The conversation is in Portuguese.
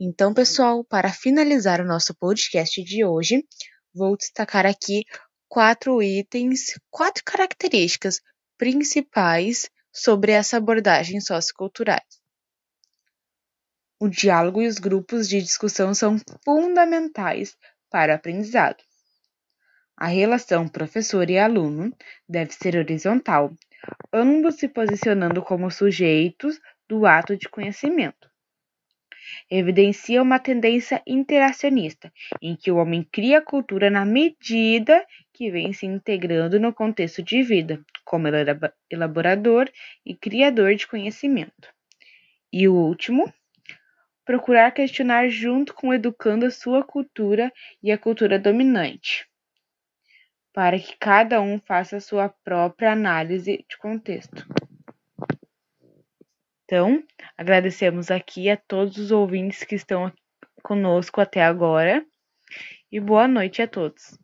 Então, pessoal, para finalizar o nosso podcast de hoje, vou destacar aqui quatro itens, quatro características principais sobre essa abordagem sociocultural. O diálogo e os grupos de discussão são fundamentais para o aprendizado. A relação professor e aluno deve ser horizontal, ambos se posicionando como sujeitos do ato de conhecimento. Evidencia uma tendência interacionista, em que o homem cria cultura na medida que vem se integrando no contexto de vida, como elaborador e criador de conhecimento. E o último, procurar questionar junto com educando a sua cultura e a cultura dominante para que cada um faça a sua própria análise de contexto. Então, agradecemos aqui a todos os ouvintes que estão conosco até agora e boa noite a todos.